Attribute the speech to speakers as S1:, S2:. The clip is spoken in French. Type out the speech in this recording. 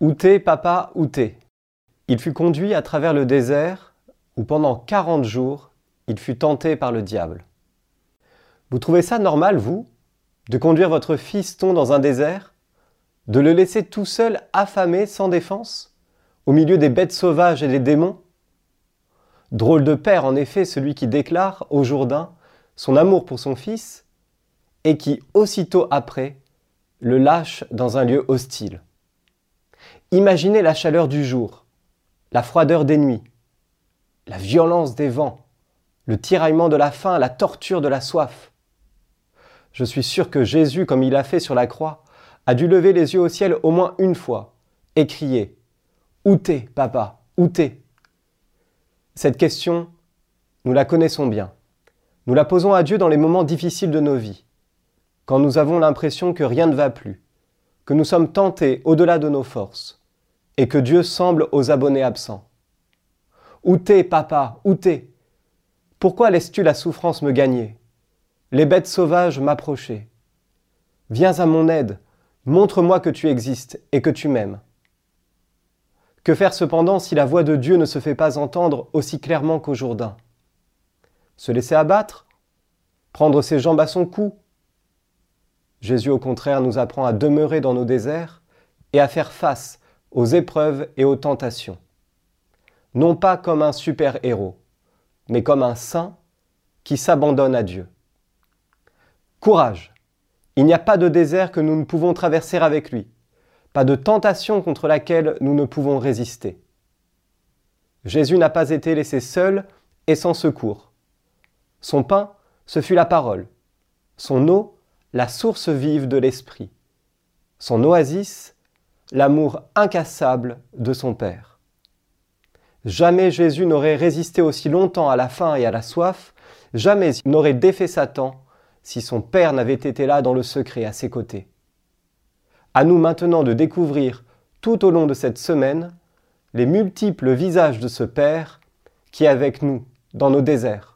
S1: Où papa, où t'es? Il fut conduit à travers le désert, où pendant quarante jours, il fut tenté par le diable. Vous trouvez ça normal, vous, de conduire votre fiston dans un désert De le laisser tout seul affamé, sans défense, au milieu des bêtes sauvages et des démons? Drôle de père, en effet, celui qui déclare au Jourdain son amour pour son fils et qui, aussitôt après, le lâche dans un lieu hostile. Imaginez la chaleur du jour, la froideur des nuits, la violence des vents, le tiraillement de la faim, la torture de la soif. Je suis sûr que Jésus, comme il a fait sur la croix, a dû lever les yeux au ciel au moins une fois et crier Où t'es, papa? Où t'es? Cette question, nous la connaissons bien. Nous la posons à Dieu dans les moments difficiles de nos vies, quand nous avons l'impression que rien ne va plus, que nous sommes tentés au-delà de nos forces, et que Dieu semble aux abonnés absents. Où t'es, papa? Où t'es? Pourquoi laisses-tu la souffrance me gagner? Les bêtes sauvages m'approcher Viens à mon aide, montre-moi que tu existes et que tu m'aimes. Que faire cependant si la voix de Dieu ne se fait pas entendre aussi clairement qu'au Jourdain? Se laisser abattre? Prendre ses jambes à son cou? Jésus au contraire nous apprend à demeurer dans nos déserts et à faire face aux épreuves et aux tentations. Non pas comme un super-héros, mais comme un saint qui s'abandonne à Dieu. Courage Il n'y a pas de désert que nous ne pouvons traverser avec lui, pas de tentation contre laquelle nous ne pouvons résister. Jésus n'a pas été laissé seul et sans secours. Son pain, ce fut la parole. Son eau, la source vive de l'Esprit. Son oasis, l'amour incassable de son Père. Jamais Jésus n'aurait résisté aussi longtemps à la faim et à la soif, jamais il n'aurait défait Satan si son Père n'avait été là dans le secret à ses côtés. À nous maintenant de découvrir tout au long de cette semaine les multiples visages de ce Père qui est avec nous dans nos déserts